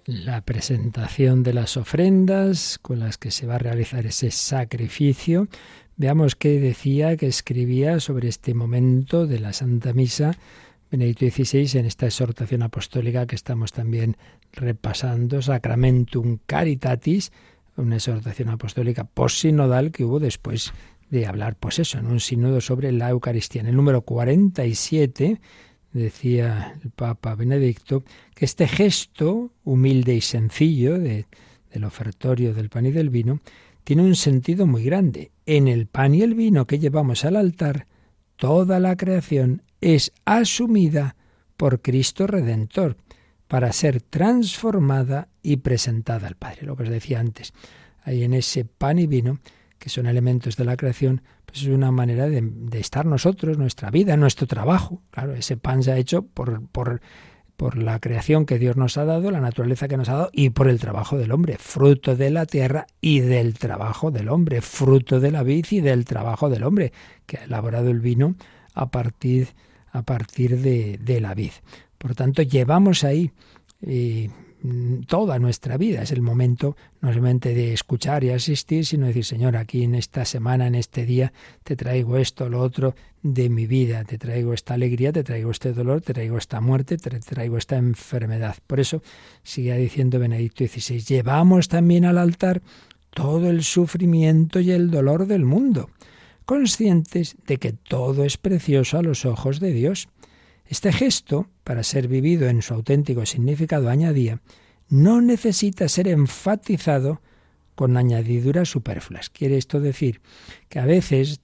La presentación de las ofrendas con las que se va a realizar ese sacrificio Veamos qué decía, que escribía sobre este momento de la Santa Misa Benedicto XVI en esta exhortación apostólica que estamos también repasando, Sacramentum Caritatis, una exhortación apostólica post-sinodal que hubo después de hablar, pues eso, en un sínodo sobre la Eucaristía. En el número 47 decía el Papa Benedicto que este gesto humilde y sencillo de, del ofertorio del pan y del vino tiene un sentido muy grande. En el pan y el vino que llevamos al altar, toda la creación es asumida por Cristo Redentor para ser transformada y presentada al Padre. Lo que os decía antes, ahí en ese pan y vino, que son elementos de la creación, pues es una manera de, estar nosotros, nuestra vida, nuestro trabajo. Claro, ese pan se ha hecho por, por, por la creación que Dios nos ha dado, la naturaleza que nos ha dado, y por el trabajo del hombre, fruto de la tierra y del trabajo del hombre, fruto de la vid y del trabajo del hombre, que ha elaborado el vino a partir a partir de, de la vid. Por tanto, llevamos ahí eh, toda nuestra vida. Es el momento no solamente de escuchar y asistir, sino decir, Señor, aquí en esta semana, en este día, te traigo esto, lo otro de mi vida, te traigo esta alegría, te traigo este dolor, te traigo esta muerte, te traigo esta enfermedad. Por eso sigue diciendo Benedicto XVI, llevamos también al altar todo el sufrimiento y el dolor del mundo conscientes de que todo es precioso a los ojos de Dios. Este gesto, para ser vivido en su auténtico significado, añadía, no necesita ser enfatizado con añadiduras superfluas. Quiere esto decir que a veces,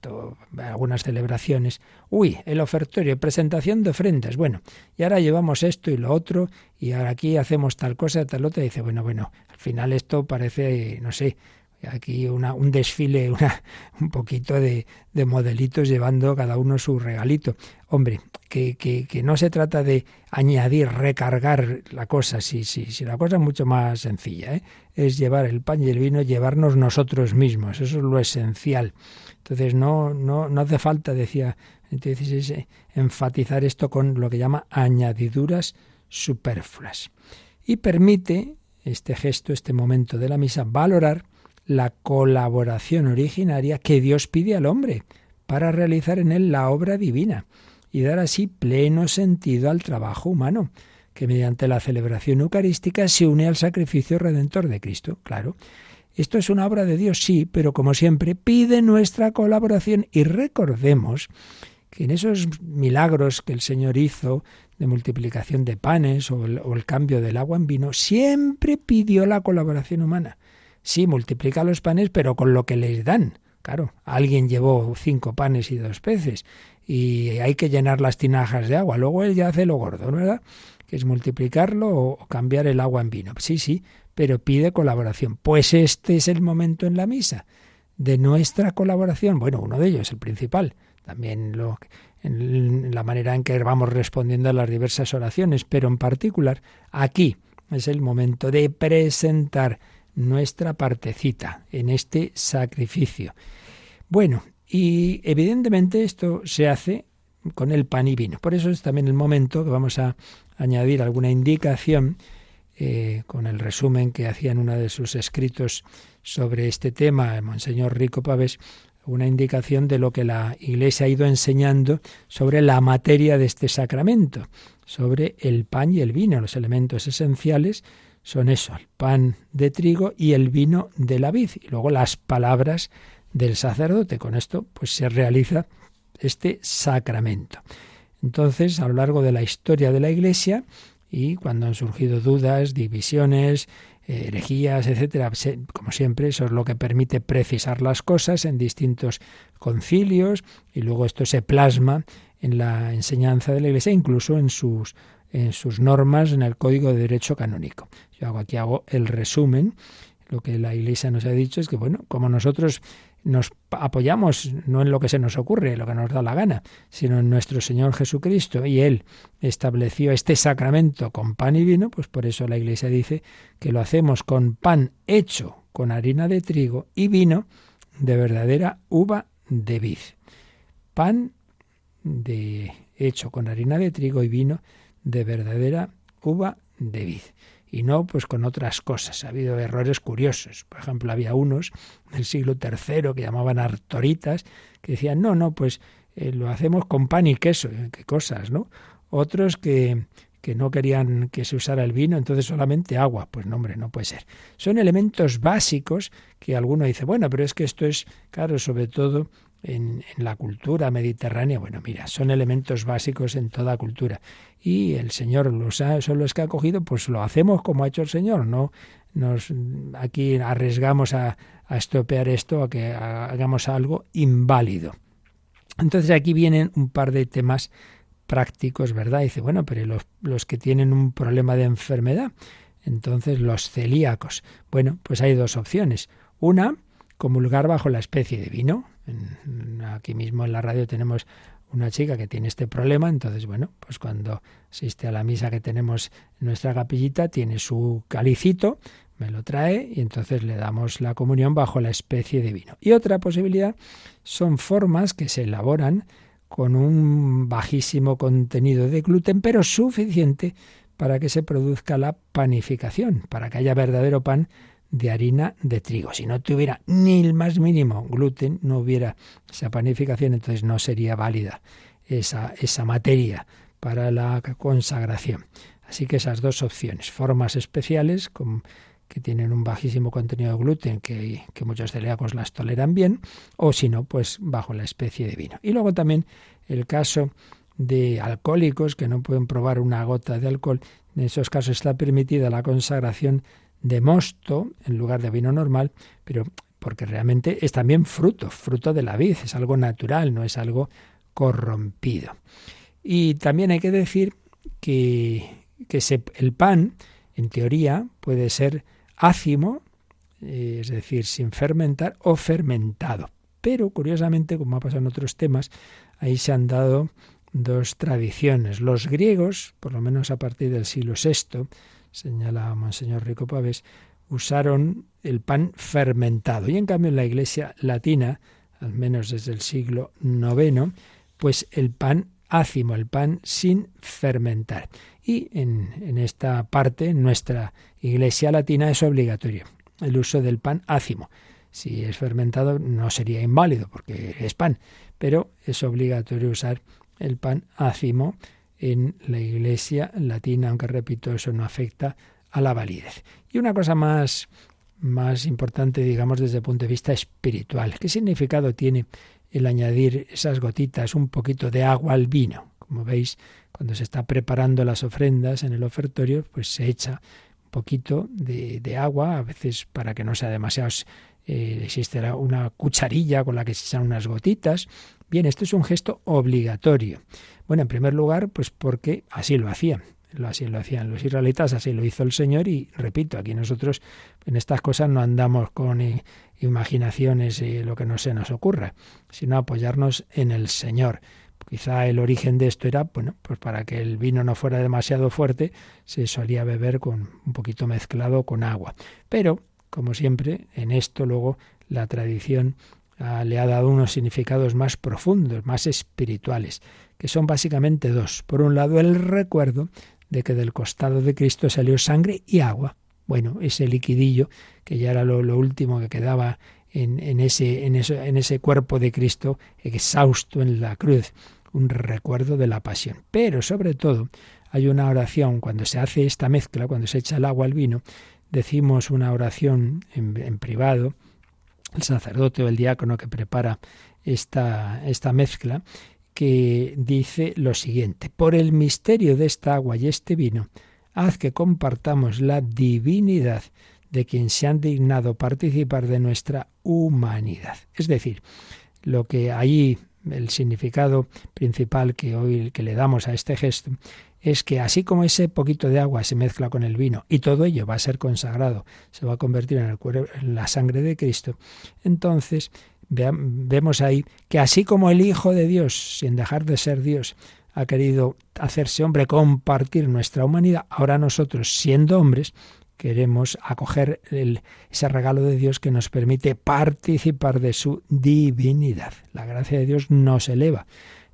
algunas celebraciones, uy, el ofertorio, presentación de ofrendas, bueno, y ahora llevamos esto y lo otro, y ahora aquí hacemos tal cosa, tal otra, y dice, bueno, bueno, al final esto parece, no sé, aquí una, un desfile, una, un poquito de, de, modelitos llevando cada uno su regalito. Hombre, que, que, que, no se trata de añadir, recargar la cosa, sí, sí, sí, la cosa es mucho más sencilla, ¿eh? es llevar el pan y el vino, llevarnos nosotros mismos, eso es lo esencial. Entonces no, no, no hace falta, decía entonces, enfatizar esto con lo que llama añadiduras superfluas. Y permite este gesto, este momento de la misa, valorar la colaboración originaria que Dios pide al hombre para realizar en él la obra divina y dar así pleno sentido al trabajo humano, que mediante la celebración eucarística se une al sacrificio redentor de Cristo. Claro, esto es una obra de Dios, sí, pero como siempre pide nuestra colaboración y recordemos que en esos milagros que el Señor hizo de multiplicación de panes o el, cambio del agua en vino, siempre pidió la colaboración humana. Sí, multiplica los panes, pero con lo que les dan. Claro, alguien llevó cinco panes y dos peces y hay que llenar las tinajas de agua. Luego él ya hace lo gordo, ¿verdad? Que es multiplicarlo o cambiar el agua en vino. Sí, sí, pero pide colaboración. Pues este es el momento en la misa de nuestra colaboración. Bueno, uno de ellos, el principal. También lo, en la manera en que vamos respondiendo a las diversas oraciones, pero en particular aquí es el momento de presentar nuestra partecita en este sacrificio. Bueno, y evidentemente esto se hace con el pan y vino. Por eso es también el momento que vamos a añadir alguna indicación eh, con el resumen que hacía en uno de sus escritos sobre este tema, el Monseñor Rico Pavés, una indicación de lo que la Iglesia ha ido enseñando sobre la materia de este sacramento, sobre el pan y el vino, los elementos esenciales son eso, el pan de trigo y el vino de la vid. Y luego las palabras del sacerdote. Con esto pues se realiza este sacramento. Entonces, a lo largo de la historia de la Iglesia y cuando han surgido dudas, divisiones, herejías, etcétera, como siempre, eso es lo que permite precisar las cosas en distintos concilios y luego esto se plasma en la enseñanza de la Iglesia, incluso en sus en sus normas en el Código de Derecho Canónico. Yo hago aquí hago el resumen. Lo que la Iglesia nos ha dicho es que, bueno, como nosotros nos apoyamos no en lo que se nos ocurre, lo que nos da la gana, sino en nuestro Señor Jesucristo, y Él estableció este sacramento con pan y vino, pues por eso la Iglesia dice que lo hacemos con pan hecho con harina de trigo y vino de verdadera uva de vid. Pan de hecho con harina de trigo y vino de verdadera uva de vid. y no pues con otras cosas. Ha habido errores curiosos. Por ejemplo, había unos del siglo III que llamaban artoritas que decían, no, no, pues eh, lo hacemos con pan y queso. ¿Qué cosas, no? Otros que, que no querían que se usara el vino, entonces solamente agua. Pues no, hombre, no puede ser. Son elementos básicos que alguno dice, bueno, pero es que esto es, claro, sobre todo en, la cultura mediterránea. Bueno, mira, son elementos básicos en toda cultura. Y el Señor los ha, son los que ha cogido, pues lo hacemos como ha hecho el Señor, no nos aquí arriesgamos a, estropear esto, a que hagamos algo inválido. Entonces aquí vienen un par de temas prácticos, ¿verdad? dice, bueno, pero los, los que tienen un problema de enfermedad, entonces los celíacos. Bueno, pues hay dos opciones. Una, comulgar bajo la especie de vino. Aquí mismo en la radio tenemos una chica que tiene este problema, entonces bueno, pues cuando asiste a la misa que tenemos en nuestra capillita, tiene su calicito, me lo trae y entonces le damos la comunión bajo la especie de vino. Y otra posibilidad son formas que se elaboran con un bajísimo contenido de gluten, pero suficiente para que se produzca la panificación, para que haya verdadero pan de harina de trigo. Si no tuviera ni el más mínimo gluten, no hubiera esa panificación, entonces no sería válida esa, esa materia para la consagración. Así que esas dos opciones, formas especiales que tienen un bajísimo contenido de gluten, que, que muchos celíacos las toleran bien, o si no, pues bajo la especie de vino. Y luego también el caso de alcohólicos que no pueden probar una gota de alcohol, en esos casos está permitida la consagración de mosto en lugar de vino normal, pero porque realmente es también fruto, fruto de la vid, es algo natural, no es algo corrompido. Y también hay que decir que, que el pan, en teoría, puede ser ácimo, eh, es decir, sin fermentar, o fermentado. Pero, curiosamente, como ha pasado en otros temas, ahí se han dado dos tradiciones. Los griegos, por lo menos a partir del siglo VI, señala Monseñor Rico Paves, usaron el pan fermentado. Y en cambio en la Iglesia latina, al menos desde el siglo IX, pues el pan ácimo, el pan sin fermentar. Y en, en esta parte, en nuestra Iglesia latina, es obligatorio el uso del pan ácimo. Si es fermentado no sería inválido porque es pan, pero es obligatorio usar el pan ácimo en la Iglesia latina, aunque repito, eso no afecta a la validez. Y una cosa más, más importante, digamos, desde el punto de vista espiritual. ¿Qué significado tiene el añadir esas gotitas, un poquito de agua al vino? Como veis, cuando se está preparando las ofrendas en el ofertorio, pues se echa un poquito de, de agua, a veces para que no sea demasiado eh, existe una cucharilla con la que se echan unas gotitas. Bien, esto es un gesto obligatorio. Bueno, en primer lugar, pues porque así lo hacían. Así lo hacían los israelitas, así lo hizo el Señor y repito, aquí nosotros en estas cosas no andamos con imaginaciones y lo que no se nos ocurra, sino apoyarnos en el Señor. Quizá el origen de esto era, bueno, pues para que el vino no fuera demasiado fuerte, se solía beber con un poquito mezclado con agua. Pero como siempre, en esto luego la tradición ah, le ha dado unos significados más profundos, más espirituales, que son básicamente dos. Por un lado, el recuerdo de que del costado de Cristo salió sangre y agua. Bueno, ese liquidillo, que ya era lo, último que quedaba en, en, ese, en, en ese cuerpo de Cristo exhausto en la cruz, un recuerdo de la pasión. Pero sobre todo, hay una oración cuando se hace esta mezcla, cuando se echa el agua al vino, decimos una oración en, privado, el sacerdote o el diácono que prepara esta, esta mezcla, que dice lo siguiente, por el misterio de esta agua y este vino, haz que compartamos la divinidad de quien se han dignado participar de nuestra humanidad. Es decir, lo que ahí el significado principal que hoy que le damos a este gesto es que así como ese poquito de agua se mezcla con el vino y todo ello va a ser consagrado, se va a convertir en, el en la sangre de Cristo, entonces vemos ahí que así como el Hijo de Dios, sin dejar de ser Dios, ha querido hacerse hombre, compartir nuestra humanidad, ahora nosotros, siendo hombres, queremos acoger ese regalo de Dios que nos permite participar de su divinidad. La gracia de Dios nos eleva,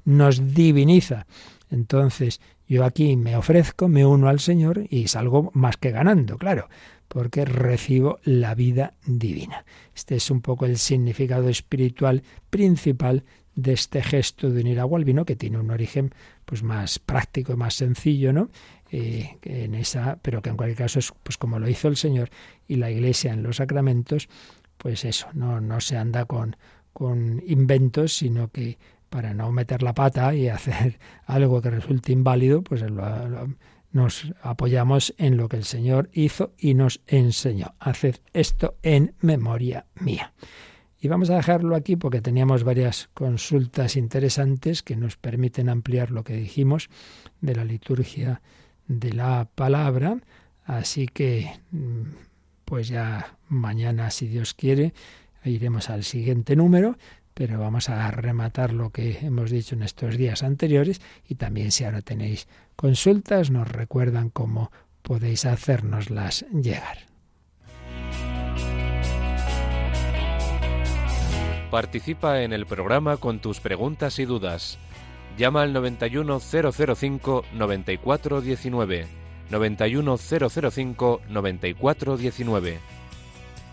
nos diviniza. Entonces, Yo aquí me ofrezco, me uno al Señor y salgo más que ganando, claro, porque recibo la vida divina. Este es un poco el significado espiritual principal de este gesto de unir agua al vino, que tiene un origen pues más práctico más sencillo, ¿no? Eh, en esa, pero que en cualquier caso es pues como lo hizo el Señor y la Iglesia en los sacramentos, pues eso, no, no se anda con, con inventos, sino que para no meter la pata y hacer algo que resulte inválido, pues nos apoyamos en lo que el Señor hizo y nos enseñó. Haced esto en memoria mía. Y vamos a dejarlo aquí porque teníamos varias consultas interesantes que nos permiten ampliar lo que dijimos de la liturgia de la palabra. Así que, mm, pues ya mañana, si Dios quiere, iremos al siguiente número pero vamos a rematar lo que hemos dicho en estos días anteriores y también si ahora tenéis consultas nos recuerdan cómo podéis hacérnoslas llegar. Participa en el programa con tus preguntas y dudas. Llama al 91005 9419 91005 9419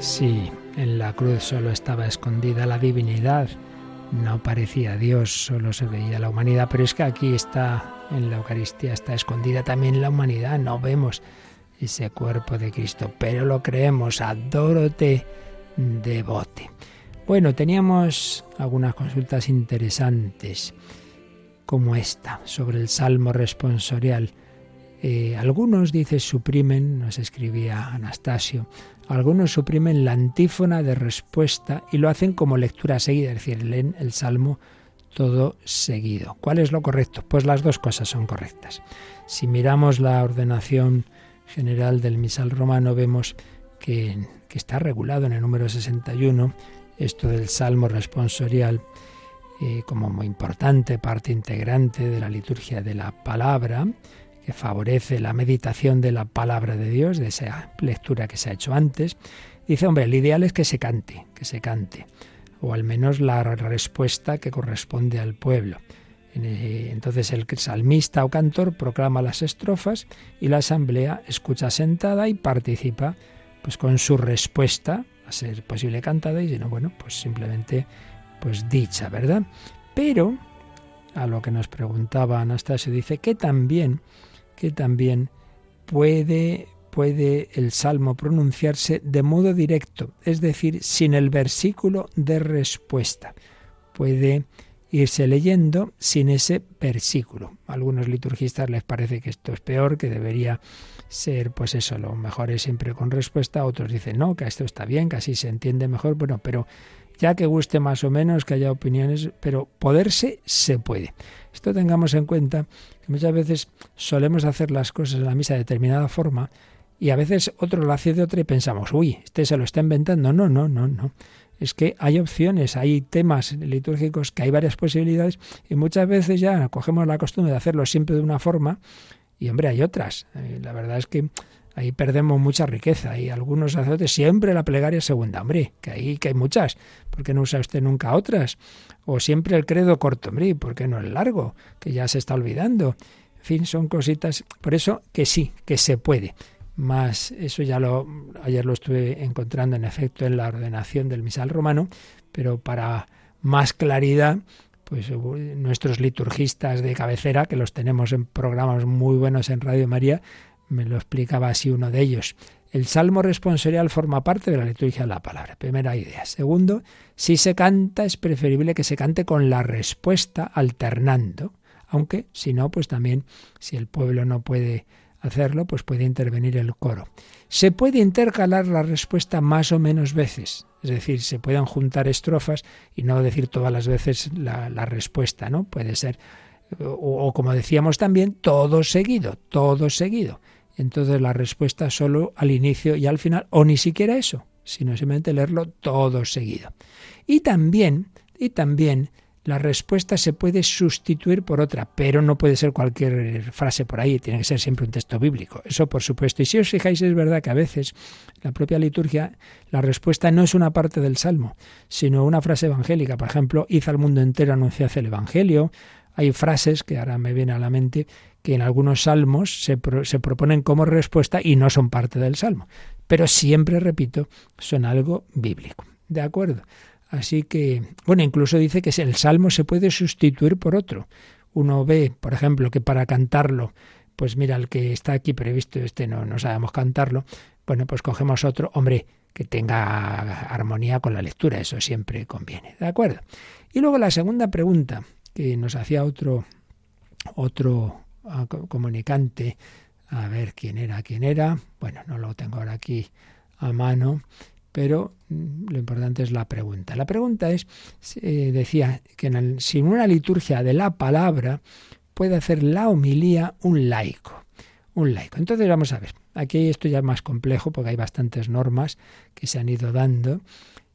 Sí, en la cruz solo estaba escondida la divinidad, no parecía Dios, solo se veía la humanidad, pero es que aquí está, en la Eucaristía está escondida también la humanidad, no vemos ese cuerpo de Cristo, pero lo creemos, adórote, devote. Bueno, teníamos algunas consultas interesantes, como esta, sobre el Salmo responsorial. Eh, algunos, dice, suprimen, nos escribía Anastasio, algunos suprimen la antífona de respuesta y lo hacen como lectura seguida, es decir, leen el Salmo todo seguido. ¿Cuál es lo correcto? Pues las dos cosas son correctas. Si miramos la ordenación general del misal romano, vemos que, está regulado en el número 61 esto del Salmo responsorial eh, como muy importante, parte integrante de la liturgia de la palabra, favorece la meditación de la palabra de Dios, de esa lectura que se ha hecho antes. Dice, hombre, el ideal es que se cante, que se cante, o al menos la respuesta que corresponde al pueblo. Eh, entonces el salmista o cantor proclama las estrofas y la asamblea escucha sentada y participa pues con su respuesta a ser posible cantada y si no, bueno, pues simplemente pues dicha, ¿verdad? Pero a lo que nos preguntaba Anastasio dice que también que también puede puede el salmo pronunciarse de modo directo, es decir, sin el versículo de respuesta. Puede irse leyendo sin ese versículo. A algunos liturgistas les parece que esto es peor, que debería ser, pues eso, lo mejor es siempre con respuesta. Otros dicen, no, que esto está bien, que así se entiende mejor. Bueno, pero ya que guste más o menos, que haya opiniones, pero poderse se puede. Esto tengamos en cuenta muchas veces solemos hacer las cosas en la misa de determinada forma y a veces otro lo hace de otra y pensamos, uy, este se lo está inventando. No, no, no, no es que hay opciones, hay temas litúrgicos que hay varias posibilidades y muchas veces ya cogemos la costumbre de hacerlo siempre de una forma y hombre, hay otras. Eh, la verdad es que ahí perdemos mucha riqueza y algunos sacerdotes siempre la plegaria segunda, hombre, que ahí que hay muchas, ¿por qué no usa usted nunca otras? O siempre el credo corto, hombre, ¿por qué no el largo? Que ya se está olvidando. En fin, son cositas, por eso que sí, que se puede más, eso ya lo, ayer lo estuve encontrando en efecto en la ordenación del misal romano, pero para más claridad, pues nuestros liturgistas de cabecera, que los tenemos en programas muy buenos en Radio María, me lo explicaba así uno de ellos. El salmo responsorial forma parte de la liturgia de la palabra. Primera idea. Segundo, si se canta es preferible que se cante con la respuesta alternando, aunque si no, pues también si el pueblo no puede hacerlo, pues puede intervenir el coro. Se puede intercalar la respuesta más o menos veces, es decir, se pueden juntar estrofas y no decir todas las veces la, respuesta, ¿no? Puede ser, o, o, como decíamos también, todo seguido, todo seguido. Entonces la respuesta solo al inicio y al final, o ni siquiera eso, sino simplemente leerlo todo seguido. Y también, y también la respuesta se puede sustituir por otra, pero no puede ser cualquier frase por ahí, tiene que ser siempre un texto bíblico. Eso por supuesto. Y si os fijáis, es verdad que a veces la propia liturgia, la respuesta no es una parte del salmo, sino una frase evangélica. Por ejemplo, hizo al mundo entero anunciar el Evangelio. Hay frases que ahora me viene a la mente que en algunos salmos se, se proponen como respuesta y no son parte del salmo. Pero siempre, repito, son algo bíblico. ¿De acuerdo? Así que, bueno, incluso dice que el salmo se puede sustituir por otro. Uno ve, por ejemplo, que para cantarlo, pues mira, el que está aquí previsto, este no, no sabemos cantarlo, bueno, pues cogemos otro, hombre, que tenga armonía con la lectura, eso siempre conviene, ¿de acuerdo? Y luego la segunda pregunta que nos hacía otro, otro comunicante, a ver quién era, quién era, bueno, no lo tengo ahora aquí a mano, pero mm, lo importante es la pregunta. La pregunta es, eh, decía, que sin una liturgia de la palabra puede hacer la homilía un laico. Un laico. Entonces vamos a ver, aquí esto ya es más complejo porque hay bastantes normas que se han ido dando.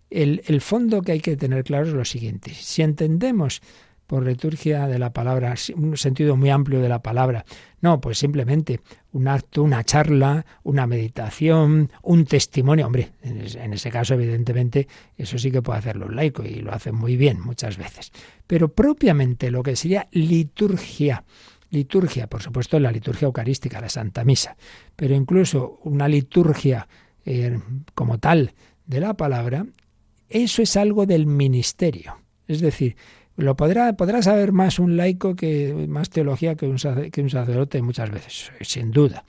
El, el fondo que hay que tener claro es lo siguiente. Si entendemos por liturgia de la palabra, un sentido muy amplio de la palabra. No, pues simplemente un acto, una charla, una meditación, un testimonio. Hombre, en ese caso, evidentemente, eso sí que puede hacerlo un laico y lo hace muy bien muchas veces. Pero propiamente lo que sería liturgia, liturgia, por supuesto, la liturgia eucarística, la Santa Misa, pero incluso una liturgia eh, como tal de la palabra, eso es algo del ministerio. Es decir, lo podrá, podrá saber más un laico que más teología que un, que un sacerdote muchas veces, sin duda.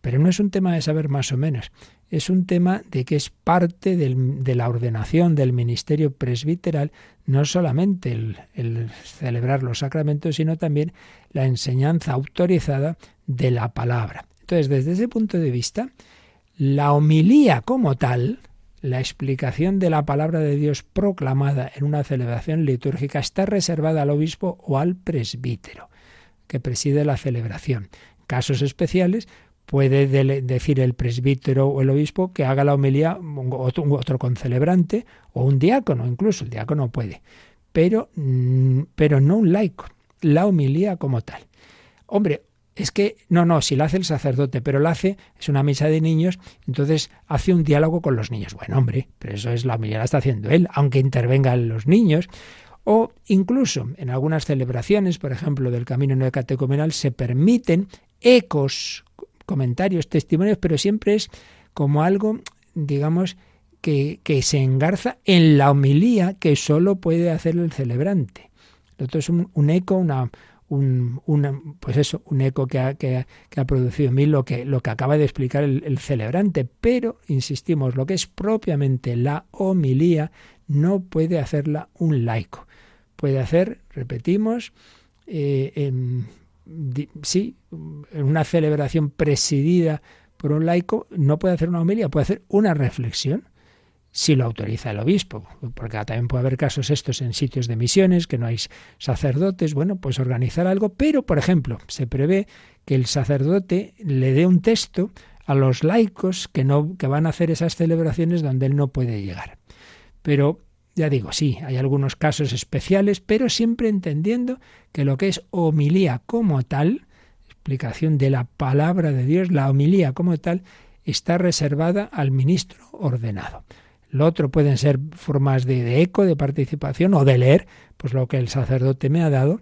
Pero no es un tema de saber más o menos, es un tema de que es parte de la ordenación del ministerio presbiteral, no solamente el, el celebrar los sacramentos, sino también la enseñanza autorizada de la palabra. Entonces, desde ese punto de vista, la homilía como tal, la explicación de la palabra de Dios proclamada en una celebración litúrgica está reservada al obispo o al presbítero, que preside la celebración. Casos especiales puede decir el presbítero o el obispo que haga la homilía otro, concelebrante o un diácono, incluso el diácono puede, pero, mm, pero no un laico, la homilía como tal. Hombre, es que, no, no, si la hace el sacerdote, pero la hace, es una misa de niños, entonces hace un diálogo con los niños. Bueno, hombre, pero eso es la humildad, la está haciendo él, aunque intervengan los niños. O incluso en algunas celebraciones, por ejemplo, del Camino Neocatecumenal, se permiten ecos, comentarios, testimonios, pero siempre es como algo, digamos, que, se engarza en la homilía que solo puede hacer el celebrante. Lo otro es un eco, una, un, pues eso, un eco que ha, que, ha, producido en mí lo que, lo que acaba de explicar el, celebrante. Pero, insistimos, lo que es propiamente la homilía no puede hacerla un laico. Puede hacer, repetimos, eh, en, sí, en una celebración presidida por un laico, no puede hacer una homilía, puede hacer una reflexión si lo autoriza el obispo, porque también puede haber casos estos en sitios de misiones, que no hay sacerdotes, bueno, pues organizar algo, pero, por ejemplo, se prevé que el sacerdote le dé un texto a los laicos que, no, que van a hacer esas celebraciones donde él no puede llegar. Pero, ya digo, sí, hay algunos casos especiales, pero siempre entendiendo que lo que es homilía como tal, explicación de la palabra de Dios, la homilía como tal, está reservada al ministro ordenado. Lo otro pueden ser formas de, eco, de participación o de leer, pues lo que el sacerdote me ha dado.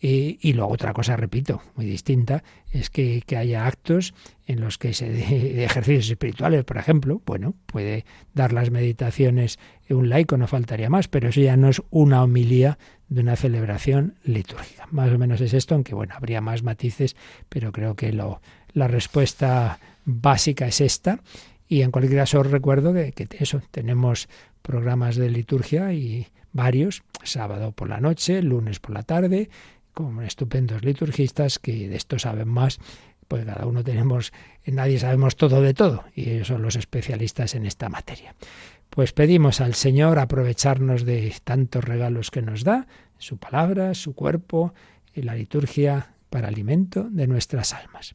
Y, luego otra cosa, repito, muy distinta, es que, haya actos en los que se de, ejercicios espirituales, por ejemplo, bueno, puede dar las meditaciones un laico, no faltaría más, pero eso ya no es una homilía de una celebración litúrgica. Más o menos es esto, aunque bueno, habría más matices, pero creo que lo, la respuesta básica es esta y en cualquier caso os recuerdo que, eso, tenemos programas de liturgia y varios, sábado por la noche, lunes por la tarde, con estupendos liturgistas que de esto saben más, pues cada uno tenemos, nadie sabemos todo de todo, y ellos son los especialistas en esta materia. Pues pedimos al Señor aprovecharnos de tantos regalos que nos da, su palabra, su cuerpo y la liturgia para alimento de nuestras almas.